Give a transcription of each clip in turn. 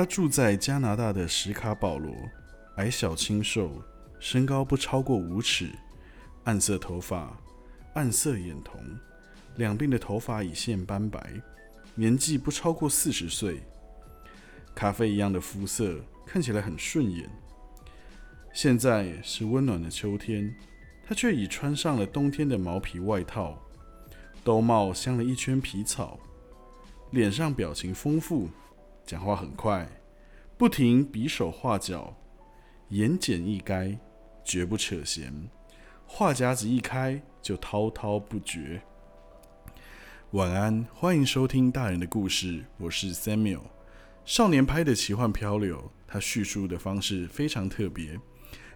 他住在加拿大的史卡保罗，矮小清瘦，身高不超过五尺，暗色头发，暗色眼瞳，两鬓的头发已现斑白，年纪不超过四十岁，咖啡一样的肤色，看起来很顺眼。现在是温暖的秋天，他却已穿上了冬天的毛皮外套，兜帽镶了一圈皮草，脸上表情丰富，讲话很快，不停比手画脚，言简意赅，绝不扯闲，话匣子一开就滔滔不绝。晚安，欢迎收听大人的故事，我是 Samuel。少年拍的奇幻漂流，他叙述的方式非常特别。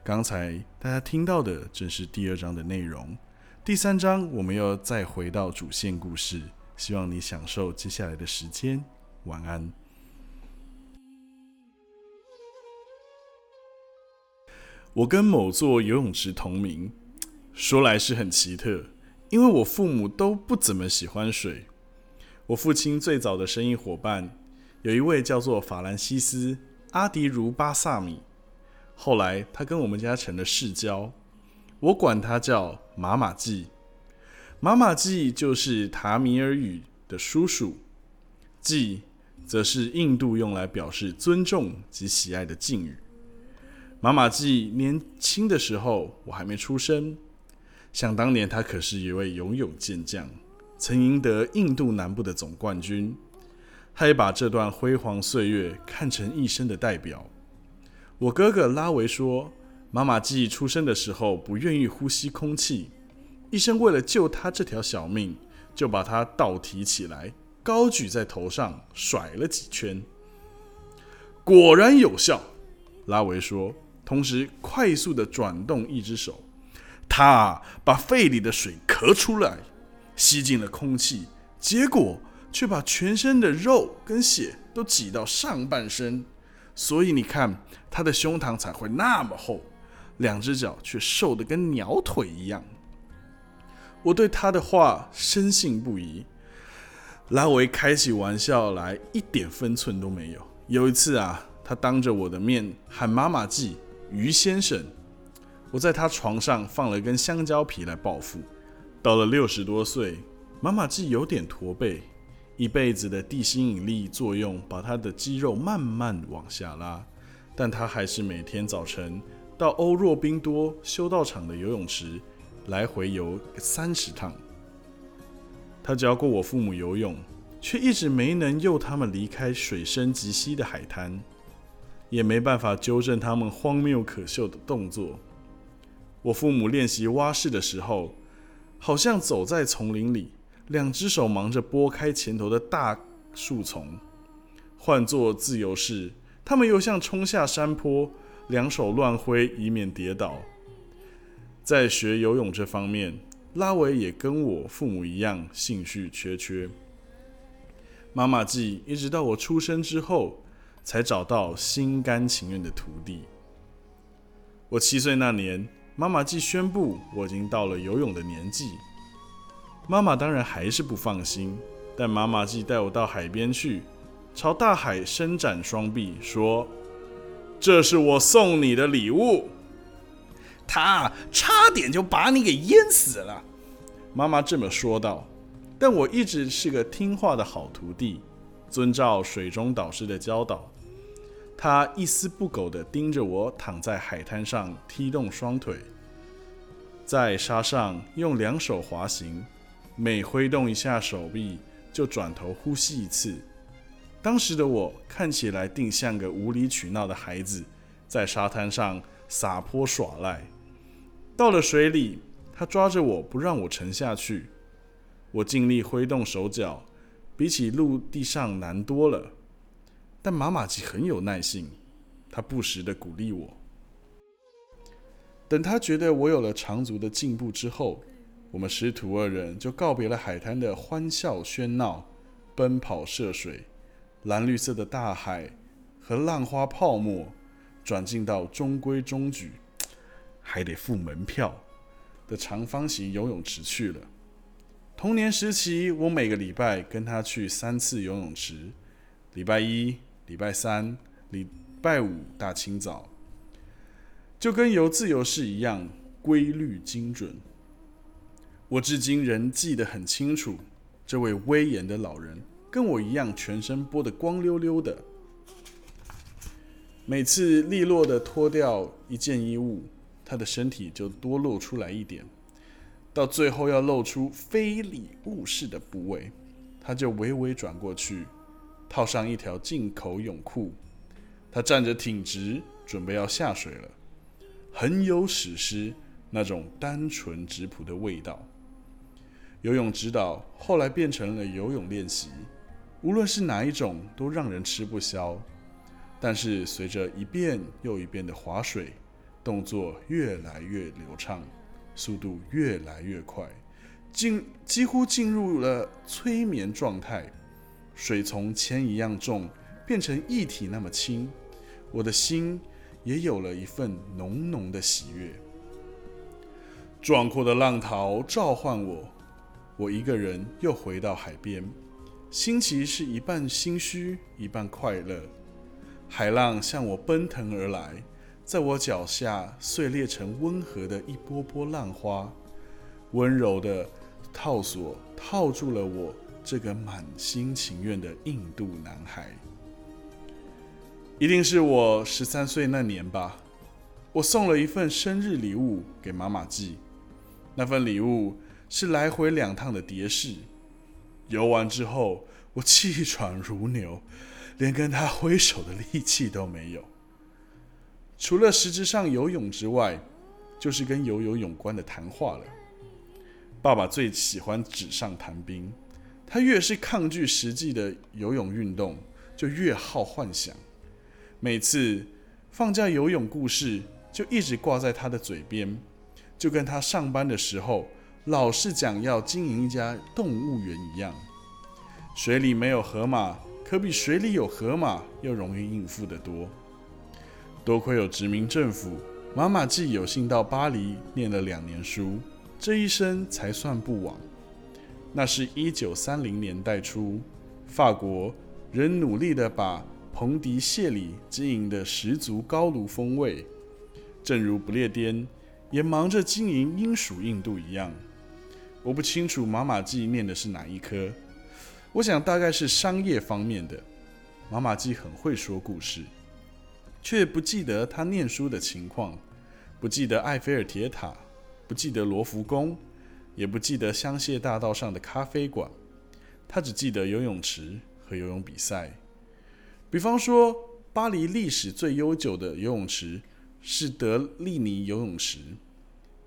刚才大家听到的正是第二章的内容，第三章我们要再回到主线故事，希望你享受接下来的时间。晚安。我跟某座游泳池同名，说来是很奇特，因为我父母都不怎么喜欢水。我父亲最早的生意伙伴有一位叫做法兰西斯·阿迪茹巴萨米。后来，他跟我们家成了世交，我管他叫马马季。马马季就是塔米尔语的叔叔，季则是印度用来表示尊重及喜爱的敬语。马马季年轻的时候，我还没出生。想当年，他可是一位游泳健将，曾赢得印度南部的总冠军。他也把这段辉煌岁月看成一生的代表。我哥哥拉维说，妈妈季出生的时候不愿意呼吸空气，医生为了救他这条小命，就把他倒提起来，高举在头上甩了几圈，果然有效。拉维说，同时快速的转动一只手，他把肺里的水咳出来，吸进了空气，结果却把全身的肉跟血都挤到上半身。所以你看，他的胸膛才会那么厚，两只脚却瘦得跟鸟腿一样。我对他的话深信不疑。拉维开起玩笑来一点分寸都没有。有一次啊，他当着我的面喊妈妈记于先生，我在他床上放了根香蕉皮来报复。到了六十多岁，妈妈既有点驼背。一辈子的地心引力作用把他的肌肉慢慢往下拉，但他还是每天早晨到欧若宾多修道场的游泳池来回游三十趟。他教过我父母游泳，却一直没能诱他们离开水深及膝的海滩，也没办法纠正他们荒谬可笑的动作。我父母练习蛙式的时候，好像走在丛林里。两只手忙着拨开前头的大树丛，换作自由式，他们又像冲下山坡，两手乱挥，以免跌倒。在学游泳这方面，拉维也跟我父母一样兴趣缺缺。妈妈记一直到我出生之后，才找到心甘情愿的徒弟。我七岁那年，妈妈既宣布我已经到了游泳的年纪。妈妈当然还是不放心，但妈妈既带我到海边去，朝大海伸展双臂，说：“这是我送你的礼物。”他差点就把你给淹死了。妈妈这么说道。但我一直是个听话的好徒弟，遵照水中导师的教导。他一丝不苟地盯着我躺在海滩上，踢动双腿，在沙上用两手滑行。每挥动一下手臂，就转头呼吸一次。当时的我看起来定像个无理取闹的孩子，在沙滩上撒泼耍赖。到了水里，他抓着我不让我沉下去。我尽力挥动手脚，比起陆地上难多了。但马马吉很有耐性，他不时地鼓励我。等他觉得我有了长足的进步之后。我们师徒二人就告别了海滩的欢笑喧闹、奔跑涉水、蓝绿色的大海和浪花泡沫，转进到中规中矩、还得付门票的长方形游泳池去了。童年时期，我每个礼拜跟他去三次游泳池：礼拜一、礼拜三、礼拜五大清早，就跟游自由式一样，规律精准。我至今仍记得很清楚，这位威严的老人跟我一样，全身剥得光溜溜的。每次利落的脱掉一件衣物，他的身体就多露出来一点，到最后要露出非礼勿视的部位，他就微微转过去，套上一条进口泳裤。他站着挺直，准备要下水了，很有史诗那种单纯质朴的味道。游泳指导后来变成了游泳练习，无论是哪一种，都让人吃不消。但是随着一遍又一遍的划水，动作越来越流畅，速度越来越快，进几乎进入了催眠状态。水从铅一样重变成液体那么轻，我的心也有了一份浓浓的喜悦。壮阔的浪涛召唤我，我一个人又回到海边，心情是一半心虚，一半快乐。海浪向我奔腾而来，在我脚下碎裂成温和的一波波浪花，温柔的套索套住了我这个满心情愿的印度男孩。一定是我十三岁那年吧，我送了一份生日礼物给妈妈寄，那份礼物是来回两趟的蝶式。游完之后，我气喘如牛。连跟他挥手的力气都没有。除了实质上游泳之外，就是跟游泳有关的谈话了。爸爸最喜欢纸上谈兵，他越是抗拒实际的游泳运动，就越好幻想。每次放假游泳故事就一直挂在他的嘴边，就跟他上班的时候老是讲要经营一家动物园一样。水里没有河马。可比水里有河马又容易应付得多。多亏有殖民政府，妈妈既有幸到巴黎念了两年书，这一生才算不枉。那是一九三零年代初，法国仍努力地把蓬迪谢里经营的十足高卢风味，正如不列颠也忙着经营英属印度一样。我不清楚妈妈记念的是哪一科。我想大概是商业方面的。妈妈记很会说故事，却不记得他念书的情况，不记得埃菲尔铁塔，不记得罗浮宫，也不记得香榭大道上的咖啡馆。他只记得游泳池和游泳比赛。比方说，巴黎历史最悠久的游泳池是德利尼游泳池，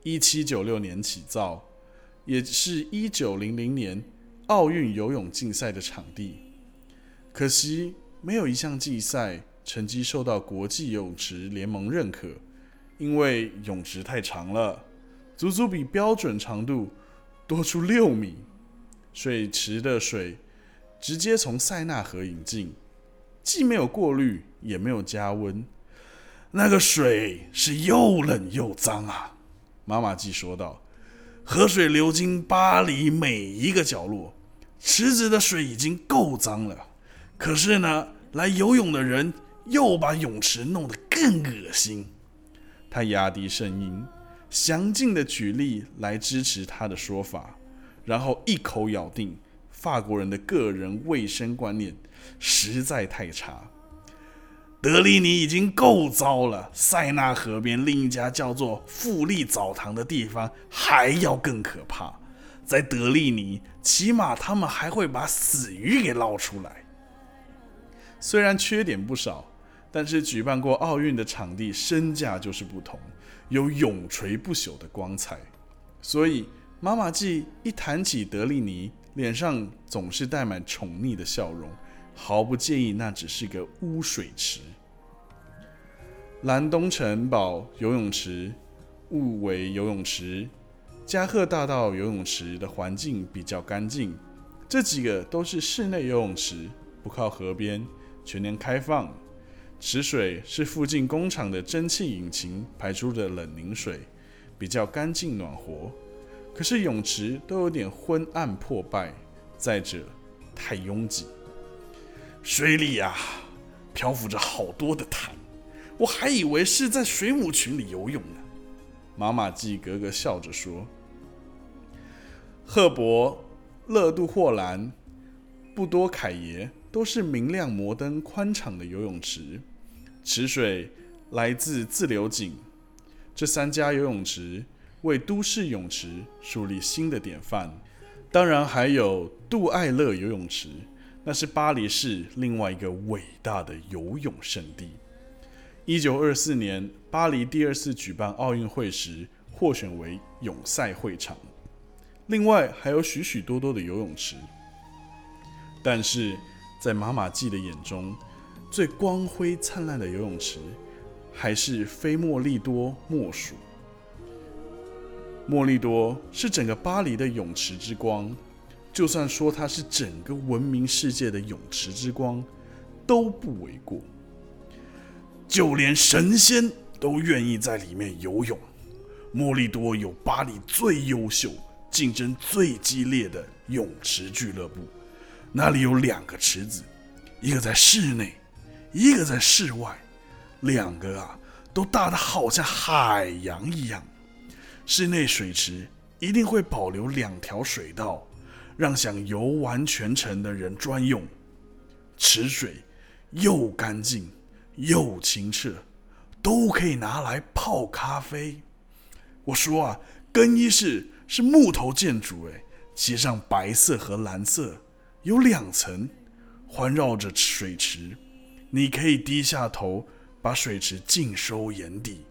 一七九六年起造，也是一九零零年。奥运游泳竞赛的场地，可惜没有一项竞赛成绩受到国际泳池联盟认可，因为泳池太长了，足足比标准长度多出六米。水池的水直接从塞纳河引进，既没有过滤，也没有加温，那个水是又冷又脏啊！妈妈记说道：“河水流经巴黎每一个角落。”池子的水已经够脏了，可是呢，来游泳的人又把泳池弄得更恶心。他压低声音，详尽的举例来支持他的说法，然后一口咬定法国人的个人卫生观念实在太差。德利尼已经够糟了，塞纳河边另一家叫做富丽澡堂的地方还要更可怕。在德利尼，起码他们还会把死鱼给捞出来。虽然缺点不少，但是举办过奥运的场地身价就是不同，有永垂不朽的光彩。所以妈妈记一谈起德利尼，脸上总是带满宠溺的笑容，毫不介意那只是个污水池。蓝东城堡游泳池，雾维游泳池。加贺大道游泳池的环境比较干净，这几个都是室内游泳池，不靠河边，全年开放。池水是附近工厂的蒸汽引擎排出的冷凝水，比较干净暖和。可是泳池都有点昏暗破败，再者太拥挤。水里啊，漂浮着好多的痰，我还以为是在水母群里游泳呢。马马季格格笑着说：“赫伯、勒杜霍兰、布多凯耶都是明亮、摩登、宽敞的游泳池，池水来自自流井。这三家游泳池为都市泳池树立新的典范。当然还有杜艾勒游泳池，那是巴黎市另外一个伟大的游泳圣地。”一九二四年，巴黎第二次举办奥运会时，获选为泳赛会场。另外还有许许多多的游泳池，但是在马马季的眼中，最光辉灿烂的游泳池还是非莫利多莫属。莫利多是整个巴黎的泳池之光，就算说它是整个文明世界的泳池之光，都不为过。就连神仙都愿意在里面游泳。莫利多有巴黎最优秀、竞争最激烈的泳池俱乐部，那里有两个池子，一个在室内，一个在室外，两个啊都大的好像海洋一样。室内水池一定会保留两条水道，让想游完全程的人专用。池水又干净。又清澈，都可以拿来泡咖啡。我说啊，更衣室是木头建筑，哎，漆上白色和蓝色，有两层，环绕着水池。你可以低下头把水池尽收眼底。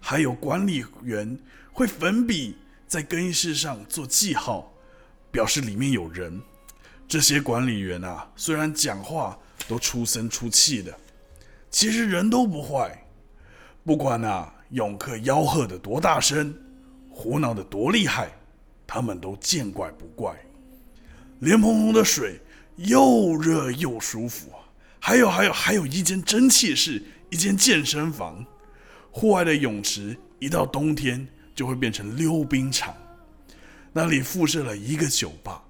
还有管理员会粉笔在更衣室上做记号，表示里面有人。这些管理员啊，虽然讲话都出声出气的。其实人都不坏，不管那泳客吆喝的多大声，胡闹的多厉害，他们都见怪不怪。莲蓬蓬的水又热又舒服，还有还有还有一间蒸汽室，一间健身房，户外的泳池一到冬天就会变成溜冰场。那里附设了一个酒吧，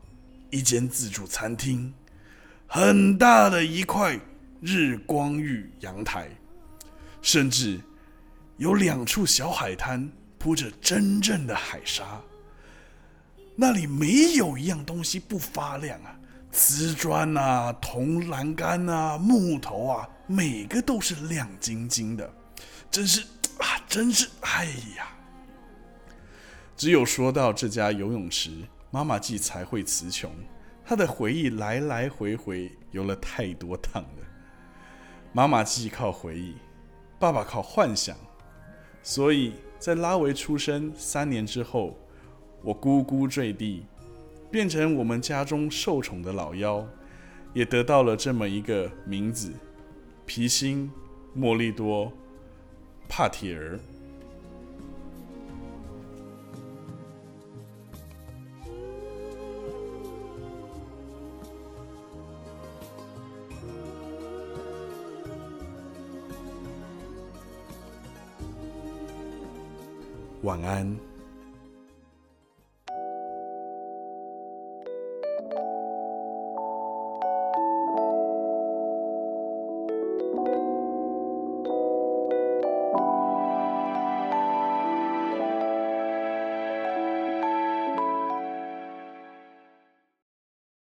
一间自助餐厅，很大的一块。日光浴阳台，甚至有两处小海滩铺着真正的海沙。那里没有一样东西不发亮啊！瓷砖啊、铜栏杆啊、木头啊，每个都是亮晶晶的，真是啊，真是哎呀！只有说到这家游泳池，妈妈季才会词穷。他的回忆来来回回游了太多趟了。妈妈既靠回忆，爸爸靠幻想，所以在拉维出生三年之后，我咕咕坠地，变成我们家中受宠的老幺，也得到了这么一个名字——皮辛莫利多帕铁儿。晚安。